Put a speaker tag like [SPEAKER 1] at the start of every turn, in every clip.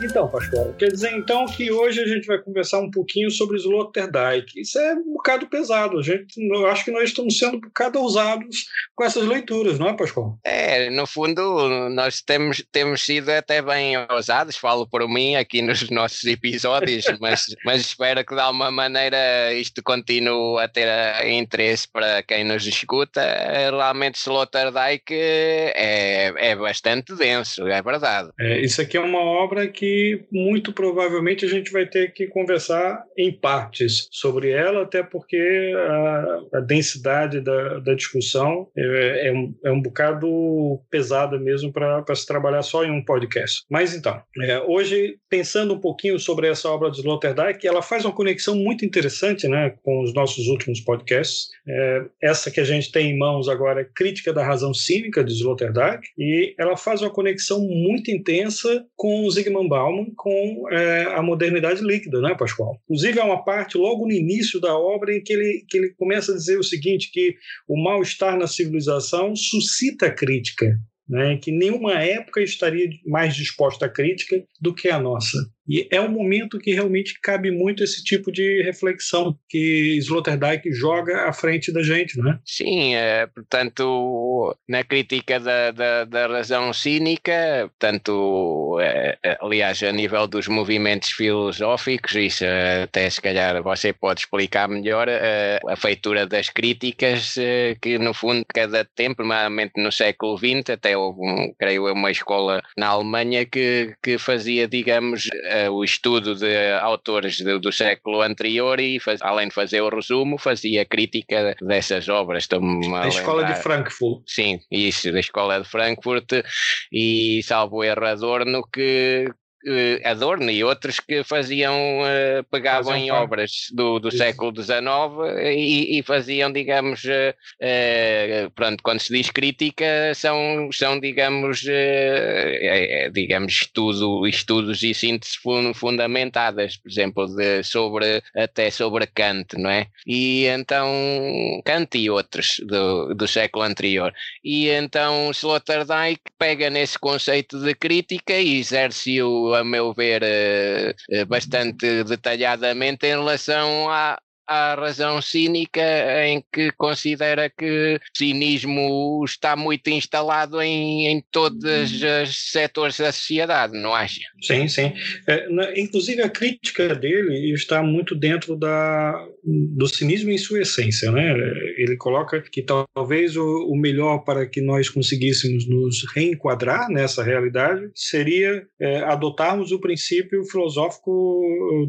[SPEAKER 1] Então, Pascoal, quer dizer então que hoje a gente vai conversar um pouquinho sobre Sloterdijk. Isso é um bocado pesado. A gente, eu acho que nós estamos sendo um bocado ousados com essas leituras, não é, Pascoal?
[SPEAKER 2] É, no fundo, nós temos, temos sido até bem ousados, falo por mim aqui nos nossos episódios, mas, mas espero que de alguma maneira isto continue a ter interesse para quem nos escuta. Realmente, Sloterdijk é, é bastante denso, é verdade.
[SPEAKER 1] É, isso aqui é uma obra que que muito provavelmente a gente vai ter que conversar em partes sobre ela, até porque a, a densidade da, da discussão é, é, um, é, um, bocado pesada mesmo para se trabalhar só em um podcast. Mas então, é, hoje, pensando um pouquinho sobre essa obra de Sloterdijk, ela faz uma conexão muito interessante né, com os nossos últimos podcasts. É, essa que a gente tem em mãos agora é Crítica da Razão Cínica de Sloterdijk, e ela faz uma conexão muito intensa com o Zygmunt Bauman com é, a modernidade líquida, né, Pascoal? Inclusive, há uma parte logo no início da obra em que ele, que ele começa a dizer o seguinte, que o mal-estar na civilização suscita crítica, né, que nenhuma época estaria mais disposta à crítica do que a nossa. E é um momento que realmente cabe muito esse tipo de reflexão que Sloterdijk joga à frente da gente, não é?
[SPEAKER 2] Sim, é, portanto, na crítica da, da, da razão cínica, tanto, é, é, aliás, a nível dos movimentos filosóficos, isso até se calhar você pode explicar melhor, é, a feitura das críticas, é, que no fundo, cada tempo, normalmente no século XX, até houve, um, creio eu, uma escola na Alemanha que, que fazia, digamos, o estudo de autores do, do século anterior e, faz, além de fazer o resumo, fazia crítica dessas obras.
[SPEAKER 1] Da escola de Frankfurt.
[SPEAKER 2] Sim, isso, da escola de Frankfurt e, salvo erro, Adorno, que Adorno e outros que faziam, uh, pegavam em obras do, do século XIX e, e, faziam, digamos, uh, pronto, quando se diz crítica, são, são digamos, é, digamos estudo, estudos e síntese fundamentadas, por exemplo, de, sobre, até sobre Kant, não é? E então, Kant e outros do, do século anterior. E então Sloterdijk pega nesse conceito de crítica e exerce-o a meu ver, eh, eh, bastante detalhadamente em relação à, à razão cínica em que considera que o cinismo está muito instalado em, em todos uhum. os setores da sociedade, não acha?
[SPEAKER 1] Sim, sim. É, na, inclusive a crítica dele está muito dentro da, do cinismo em sua essência. Né? Ele coloca que talvez o, o melhor para que nós conseguíssemos nos reenquadrar nessa realidade seria é, adotarmos o princípio filosófico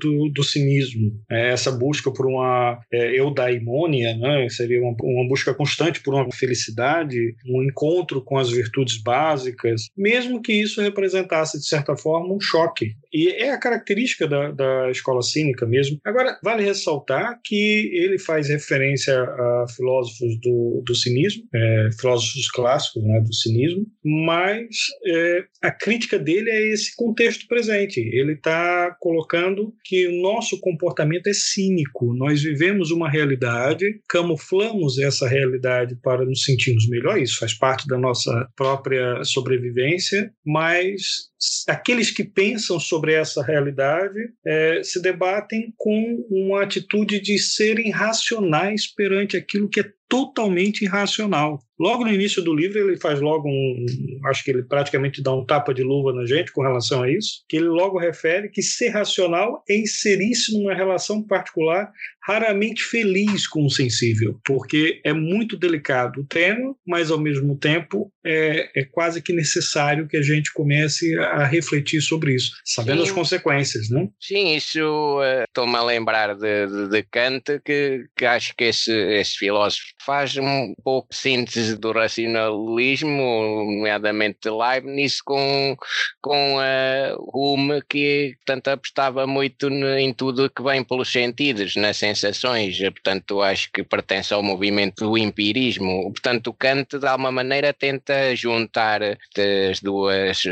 [SPEAKER 1] do, do cinismo, é, essa busca por uma uma é, eudaimonia, né? seria uma, uma, busca constante por uma felicidade, um encontro com as virtudes básicas, mesmo que isso representasse, de certa forma, um choque. E é a característica da, da escola cínica mesmo. Agora, vale ressaltar que ele faz referência a filósofos do, do cinismo, é, filósofos clássicos né, do cinismo, mas é, a crítica dele é esse contexto presente. Ele está colocando que o nosso comportamento é cínico, nós nós vivemos uma realidade, camuflamos essa realidade para nos sentirmos melhor, isso faz parte da nossa própria sobrevivência, mas aqueles que pensam sobre essa realidade é, se debatem com uma atitude de serem racionais perante aquilo que é totalmente irracional. Logo no início do livro, ele faz logo um. Acho que ele praticamente dá um tapa de luva na gente com relação a isso, que ele logo refere que ser racional é inserir-se numa relação particular raramente feliz com o sensível, porque é muito delicado o tema, mas ao mesmo tempo é, é quase que necessário que a gente comece a refletir sobre isso, sabendo Sim. as consequências, né?
[SPEAKER 2] Sim, isso uh, estou-me a lembrar de, de, de Kant, que, que, acho que esse, esse filósofo faz um pouco síntese do racionalismo, nomeadamente Leibniz, com, com a Hume, que portanto, apostava muito em tudo que vem pelos sentidos, nas sensações, portanto acho que pertence ao movimento do empirismo. Portanto, Kant, de alguma maneira, tenta juntar as duas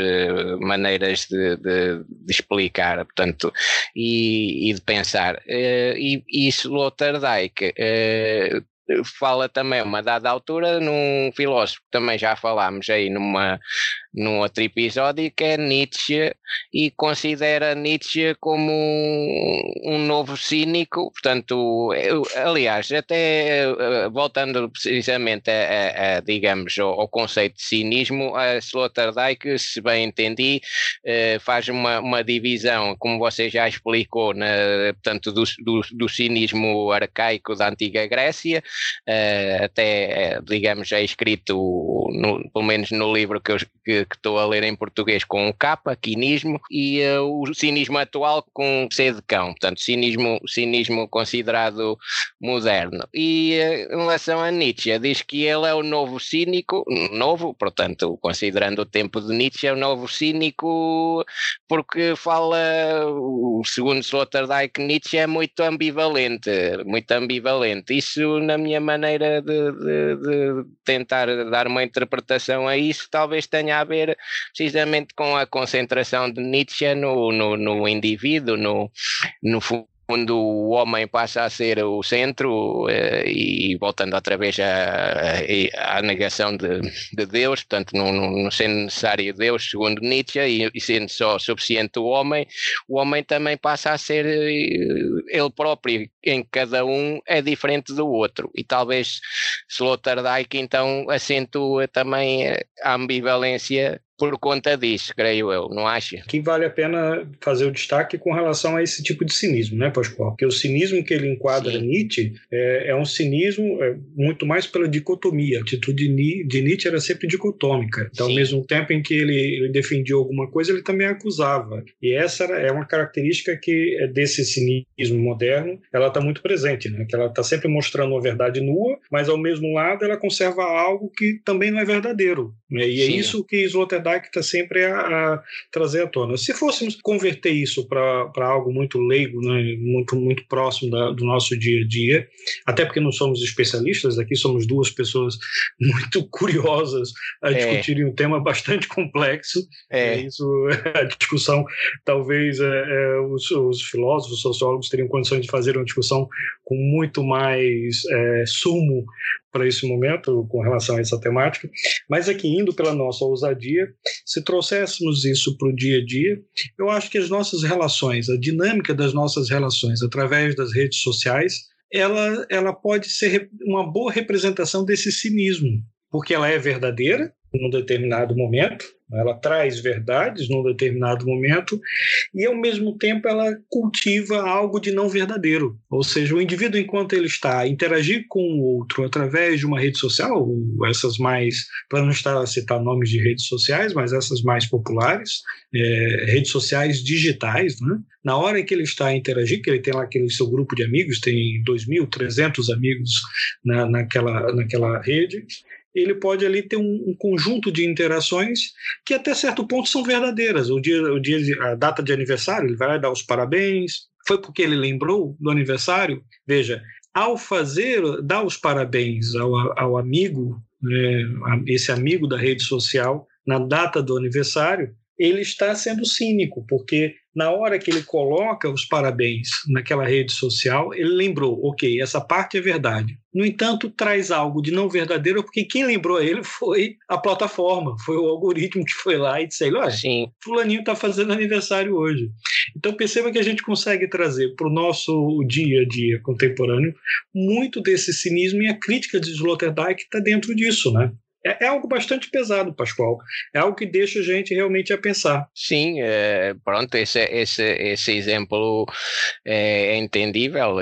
[SPEAKER 2] maneiras de, de, de, explicar, portanto, e, e de pensar. Uh, e, e Sloterdijk uh, fala também, uma dada altura, num filósofo que também já falámos aí numa, num outro episódio, que é Nietzsche, e considera Nietzsche como um, novo cínico, portanto, eu, aliás, até eh, voltando precisamente a, a, a digamos, ao, ao, conceito de cinismo, a Sloterdijk, se bem entendi, eh, faz uma, uma divisão, como você já explicou, na, portanto, do, do, do cinismo arcaico da antiga Grécia, eh, até, digamos, é escrito, no, pelo menos no livro que eu que, que estou a ler em português com um capa, quinismo, e uh, o cinismo atual com C de cão, portanto, cinismo, cinismo considerado moderno. E uh, em relação a Nietzsche, diz que ele é o novo cínico, novo, portanto, considerando o tempo de Nietzsche, é o novo cínico porque fala, segundo Sloterdijk, Nietzsche é muito ambivalente, muito ambivalente. Isso, na minha maneira de, de, de tentar dar uma interpretação a isso, talvez tenha a ver ver precisamente com a concentração de Nietzsche no, no, no indivíduo, no, no quando o homem passa a ser o centro eh, e voltando outra vez à, à negação de, de, Deus, portanto, não, não, sendo necessário Deus, segundo Nietzsche, e, e, sendo só suficiente o homem, o homem também passa a ser eh, ele próprio, em cada um é diferente do outro. E talvez Sloterdijk então acentua também a ambivalência por conta disso, creio eu, não acha?
[SPEAKER 1] Que vale a pena fazer o destaque com relação a esse tipo de cinismo, né, Pascoal? Porque o cinismo que ele enquadra Sim. Nietzsche é, é, um cinismo é, muito mais pela dicotomia. A atitude de Nietzsche era sempre dicotômica. Então, Sim. ao mesmo tempo em que ele, ele, defendia alguma coisa, ele também acusava. E essa é uma característica que é desse cinismo moderno, ela está muito presente, né? Que ela está sempre mostrando uma verdade nua, mas ao mesmo lado ela conserva algo que também não é verdadeiro. Né? E é Sim. é isso que Sloterdijk que está sempre a, a, trazer à tona. Se fôssemos converter isso para algo muito leigo, né, muito, muito próximo da, do nosso dia a dia, até porque não somos especialistas, aqui somos duas pessoas muito curiosas a é. discutirem um tema bastante complexo. É. Isso, a discussão, talvez é, é, os, os filósofos, sociólogos teriam condições de fazer uma discussão com muito mais é, sumo para esse momento com relação a essa temática, mas aqui indo pela nossa ousadia, se trouxéssemos isso para o dia a dia, eu acho que as nossas relações, a dinâmica das nossas relações através das redes sociais, ela, ela pode ser uma boa representação desse cinismo, porque ela é verdadeira num determinado momento, ela traz verdades num determinado momento e, ao mesmo tempo, ela cultiva algo de não verdadeiro. Ou seja, o indivíduo, enquanto ele está a interagir com o outro através de uma rede social, essas mais, para não estar a citar nomes de redes sociais, mas essas mais populares, é, redes sociais digitais, né? na hora que ele está a interagir, que ele tem lá aquele seu grupo de amigos, tem 2.300 amigos na, naquela, naquela rede, ele pode ali ter um, um, conjunto de interações que até certo ponto são verdadeiras. O dia, o dia, a data de aniversário, ele vai dar os parabéns. Foi porque ele lembrou do aniversário. Veja, ao fazer, dar os parabéns ao, ao amigo, né, esse amigo da rede social, na data do aniversário, ele está sendo cínico, porque na hora que ele coloca os parabéns naquela rede social, ele lembrou, ok, essa parte é verdade. No entanto, traz algo de não verdadeiro, porque quem lembrou ele foi a plataforma, foi o algoritmo que foi lá e disse: olha, Sim. fulaninho está fazendo aniversário hoje. Então perceba que a gente consegue trazer para o nosso dia a dia contemporâneo muito desse cinismo e a crítica de Sloterdijk está dentro disso, né? É, é, algo bastante pesado, Pascoal. É algo que deixa a gente realmente a pensar.
[SPEAKER 2] Sim, é, pronto, esse, esse, esse exemplo é entendível,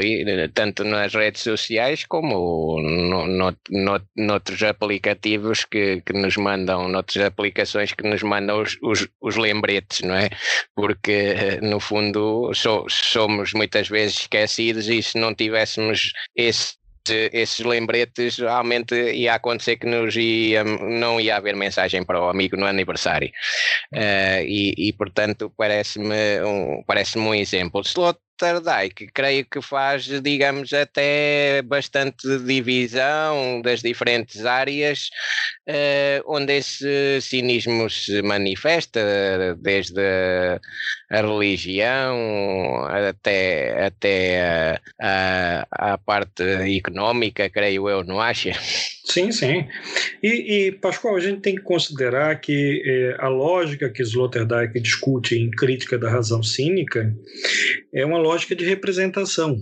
[SPEAKER 2] tanto nas redes sociais como no, no, no, noutros aplicativos que, que nos mandam, noutras aplicações que nos mandam os, os, os lembretes, não é? Porque, no fundo, so, somos muitas vezes esquecidos e se não tivéssemos esse esses lembretes realmente ia acontecer que nos ia, não ia haver mensagem para o amigo no aniversário. Uh, e, e, portanto, parece-me um, parece um exemplo. Slot Sloterdijk, creio que faz, digamos, até bastante divisão das diferentes áreas uh, onde esse cinismo se manifesta, desde a, religião até, até a, a, a parte económica, creio eu, não acha?
[SPEAKER 1] Sim, sim. E, e, Pascoal, a gente tem que considerar que eh, a lógica que Sloterdijk discute em Crítica da Razão Cínica é uma lógica de representação.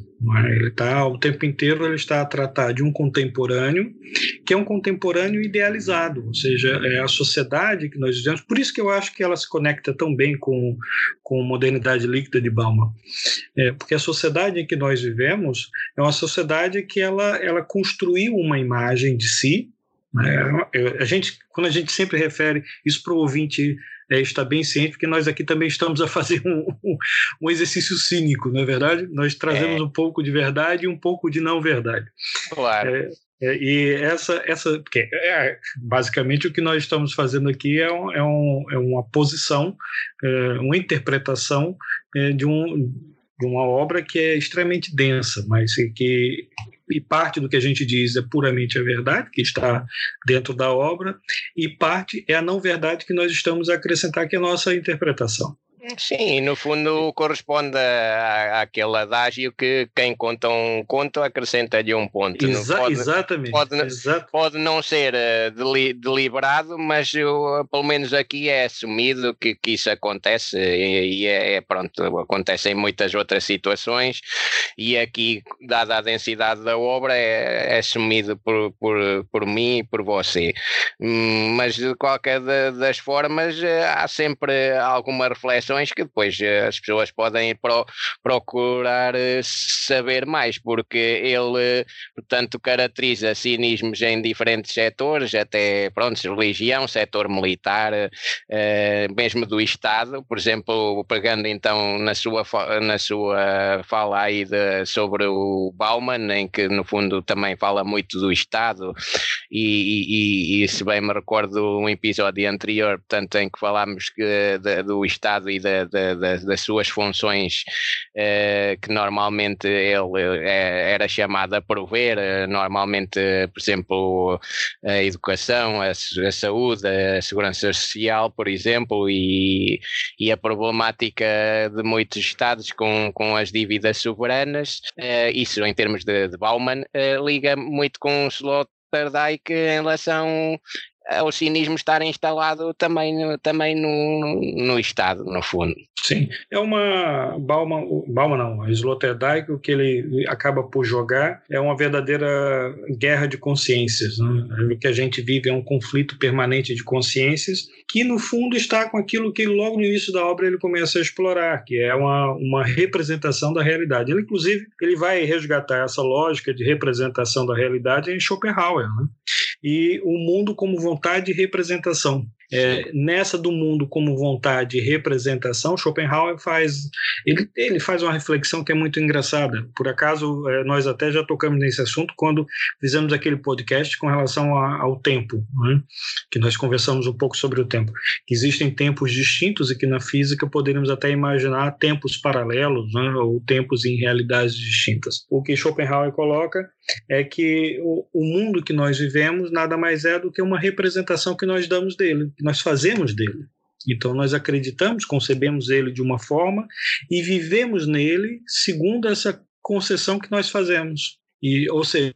[SPEAKER 1] É? Ele está o tempo inteiro ele está a tratar de um contemporâneo que é um contemporâneo idealizado, ou seja, é a sociedade que nós vivemos. Por isso que eu acho que ela se conecta tão bem com com modernidade líquida de Bauman, é, porque a sociedade em que nós vivemos é uma sociedade que ela ela construiu uma imagem de si. Né? A gente quando a gente sempre refere isso para o ouvinte é, está bem ciente, porque nós aqui também estamos a fazer um, um, um exercício cínico, não é verdade? Nós trazemos é. um pouco de verdade e um pouco de não verdade.
[SPEAKER 2] Claro.
[SPEAKER 1] É, é, e essa, essa porque é, basicamente o que nós estamos fazendo aqui é, um, é, um, é uma posição, é, uma interpretação é, de, um, de uma obra que é extremamente densa, mas que e parte do que a gente diz é puramente a verdade, que está dentro da obra, e parte é a não verdade que nós estamos a acrescentar, que é a nossa interpretação.
[SPEAKER 2] Sim, no fundo corresponde à, àquele adágio que quem conta um conto acrescenta-lhe um ponto.
[SPEAKER 1] Exa pode, exatamente.
[SPEAKER 2] Pode, pode não ser uh, deli deliberado, mas eu, pelo menos aqui é assumido que, que isso acontece e, e é, é, pronto, acontece em muitas outras situações e aqui, dada a densidade da obra, é, é assumido por, por, por mim e por você. Hum, mas de qualquer das formas, eh, há sempre alguma reflexão que depois eh, as pessoas podem pro, procurar eh, saber mais, porque ele, portanto, caracteriza cinismos em diferentes setores, até, pronto, religião, setor militar, eh, mesmo do Estado, por exemplo, pegando então na sua, na sua fala aí de, sobre o Bauman, em que no fundo também fala muito do Estado, e, e, e se bem me recordo um episódio anterior, portanto, em que falámos que, de, do Estado e das suas funções uh, que normalmente ele é, era chamado a prover, uh, normalmente, por exemplo, a educação, a, a, saúde, a segurança social, por exemplo, e, e a problemática de muitos Estados com, com as dívidas soberanas, isso em termos de, de Bauman, liga muito com o Sloterdijk em relação o cinismo estar instalado também, também no, no Estado, no fundo.
[SPEAKER 1] Sim, é uma Bauman, Bauman não, Sloterdijk, o que ele acaba por jogar é uma verdadeira guerra de consciências. Né? O que a gente vive é um conflito permanente de consciências que no fundo está com aquilo que logo no início da obra ele começa a explorar, que é uma, uma representação da realidade. Ele inclusive ele vai resgatar essa lógica de representação da realidade em Schopenhauer, né? E o mundo como vontade e representação. É, nessa do mundo como vontade e representação, Schopenhauer faz ele, ele faz uma reflexão que é muito engraçada. Por acaso, é, nós até já tocamos nesse assunto quando fizemos aquele podcast com relação a, ao tempo, né? que nós conversamos um pouco sobre o tempo. Existem tempos distintos e que na física poderíamos até imaginar tempos paralelos né? ou tempos em realidades distintas. O que Schopenhauer coloca é que o, o mundo que nós vivemos nada mais é do que uma representação que nós damos dele que nós fazemos dele. Então, nós acreditamos, concebemos ele de uma forma e vivemos nele segundo essa concessão que nós fazemos. E, ou seja,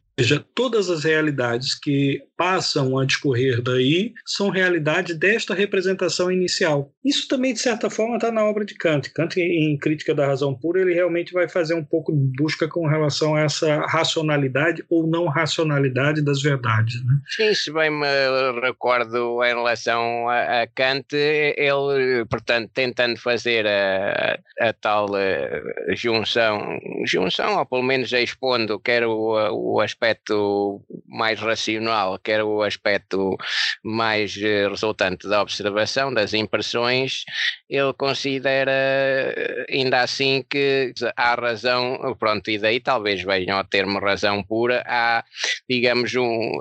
[SPEAKER 1] todas as realidades que passam a discorrer daí são realidades desta representação inicial. Isso também, de certa forma, está na obra de Kant. Kant, em Crítica da Razão Pura, ele realmente vai fazer um pouco de busca com relação a essa racionalidade ou não racionalidade das verdades. Né?
[SPEAKER 2] Sim, se bem me recordo em relação a, a Kant, ele, portanto, tentando fazer a, a tal eh, junção, junção, ou pelo menos expondo quer o, o aspecto aspecto mais racional, quer o aspecto mais eh, resultante da observação, das impressões, ele considera eh, ainda assim que há razão, pronto, e daí talvez venham a termo razão pura, há, digamos, um,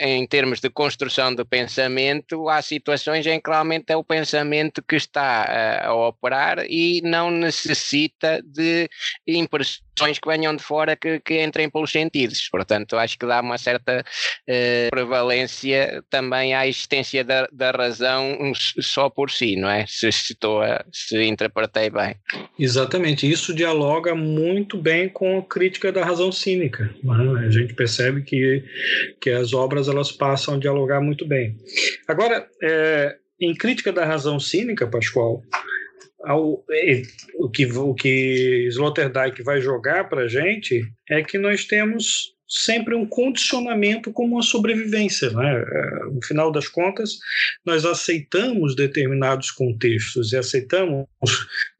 [SPEAKER 2] em termos de construção do pensamento, há situações em que realmente é o pensamento que está a, a operar e não necessita de impressões que venham de fora que, que entrem pelos sentidos. Portanto, acho que dá uma certa uh, prevalência também à existência da, da razão só por si, não é? Se, se, estou a, se interpretei bem.
[SPEAKER 1] Exatamente. Isso dialoga muito bem com a crítica da razão cínica. É? A gente percebe que, que as obras elas passam a dialogar muito bem. Agora, é, em crítica da razão cínica, Pascoal, ao, é, o que o que Sloterdijk vai jogar para gente é que nós temos sempre um condicionamento como uma sobrevivência. Né? É, no final das contas, nós aceitamos determinados contextos e aceitamos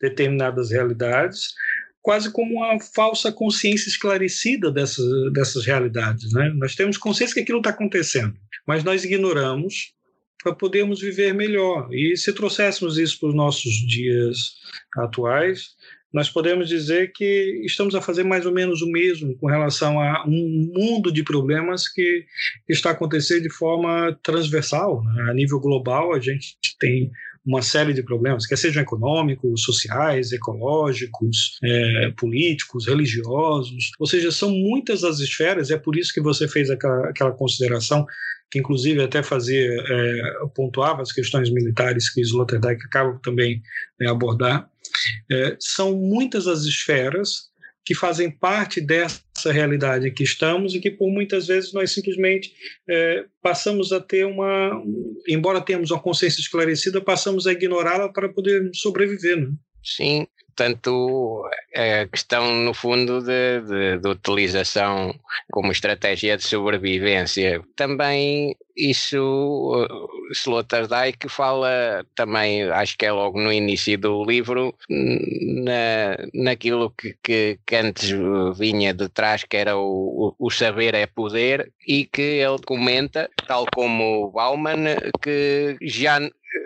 [SPEAKER 1] determinadas realidades quase como uma falsa consciência esclarecida dessas, dessas realidades. Né? Nós temos consciência que aquilo está acontecendo, mas nós ignoramos para podermos viver melhor. E se trouxéssemos isso para os nossos dias atuais, nós podemos dizer que estamos a fazer mais ou menos o mesmo com relação a um mundo de problemas que está acontecendo de forma transversal. Né? A nível global, a gente tem uma série de problemas, quer sejam econômicos, sociais, ecológicos, é, políticos, religiosos, ou seja, são muitas as esferas, é por isso que você fez aquela, aquela consideração que inclusive até fazia, é, pontuava as questões militares que Sloterdijk acaba também é, abordar, é, são muitas as esferas que fazem parte dessa realidade que estamos e que por muitas vezes nós simplesmente é, passamos a ter uma, embora tenhamos uma consciência esclarecida, passamos a ignorá-la para poder sobreviver. Né?
[SPEAKER 2] Sim, Portanto, a questão, no fundo, de, de, de, utilização como estratégia de sobrevivência. Também isso, uh, Sloterdijk fala também, acho que é logo no início do livro, na, naquilo que, que, que antes vinha de trás, que era o, o saber é poder, e que ele comenta, tal como Bauman, que já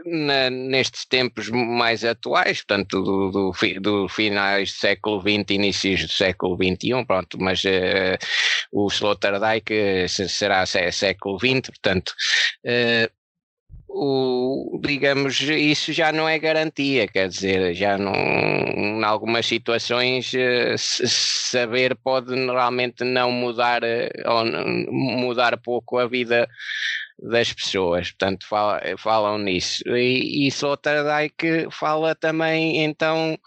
[SPEAKER 2] na, nestes tempos mais atuais, portanto, do, do, do, finais do século XX, inícios do século XXI, pronto, mas uh, o Sloterdijk será século XX, portanto. Uh, o, digamos, isso já não é garantia, quer dizer, já não, em algumas situações, saber pode realmente não mudar, ou mudar pouco a vida das pessoas, portanto fala, falam nisso. E, e Sloterdijk fala também então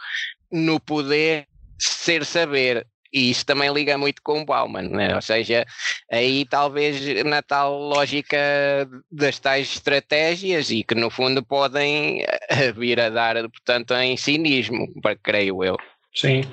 [SPEAKER 2] no poder ser saber, e isso também liga muito com o Bauman, né? ou seja, aí talvez na tal lógica das tais estratégias e que no fundo podem eh, vir a dar, portanto, em cinismo, creio eu.
[SPEAKER 1] Sim,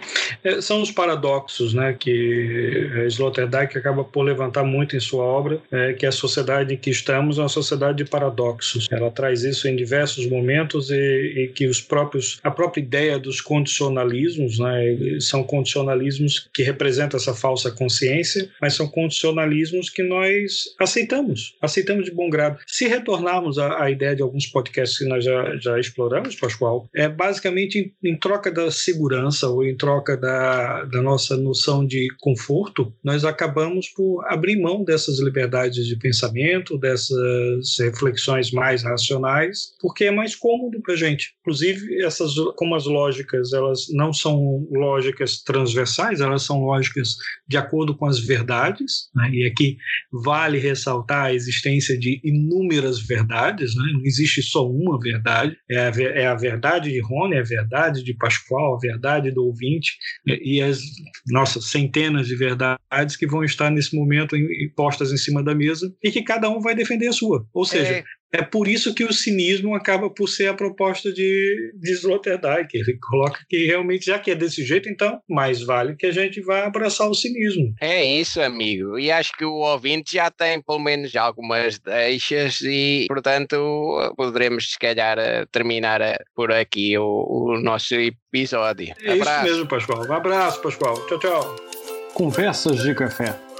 [SPEAKER 1] é, são os paradoxos né, que Sloterdijk acaba por levantar muito em sua obra, é, que a sociedade em que estamos é uma sociedade de paradoxos. Ela traz isso em diversos momentos e, e que os próprios, a própria ideia dos condicionalismos, né, são condicionalismos que representam essa falsa consciência, mas são condicionalismos que nós aceitamos, aceitamos de bom grado. Se retornarmos à, à ideia de alguns podcasts que nós já, já exploramos, Pascoal, é basicamente em, em troca da segurança ou em troca da, da nossa noção de conforto, nós acabamos por abrir mão dessas liberdades de pensamento, dessas reflexões mais racionais, porque é mais cômodo para a gente. Inclusive, essas, como as lógicas, elas não são lógicas transversais, elas são lógicas de acordo com as verdades, né? e aqui vale ressaltar a existência de inúmeras verdades, né? não existe só uma verdade, é a, é a verdade de Rony, é a verdade de Pascoal, a verdade do ouvinte e as nossas centenas de verdades que vão estar nesse momento postas em cima da mesa e que cada um vai defender a sua. Ou seja, é. É por isso que o cinismo acaba por ser a proposta de, de Sloterdijk. Ele coloca que realmente, já que é desse jeito, então mais vale que a gente vá abraçar o cinismo.
[SPEAKER 2] É isso, amigo. E acho que o ouvinte já tem pelo menos algumas deixas e, portanto, poderemos, se calhar, terminar por aqui o, o nosso episódio.
[SPEAKER 1] É abraço. isso mesmo, Pascoal. Um abraço, Pascoal. Tchau, tchau.
[SPEAKER 3] Conversas de Café.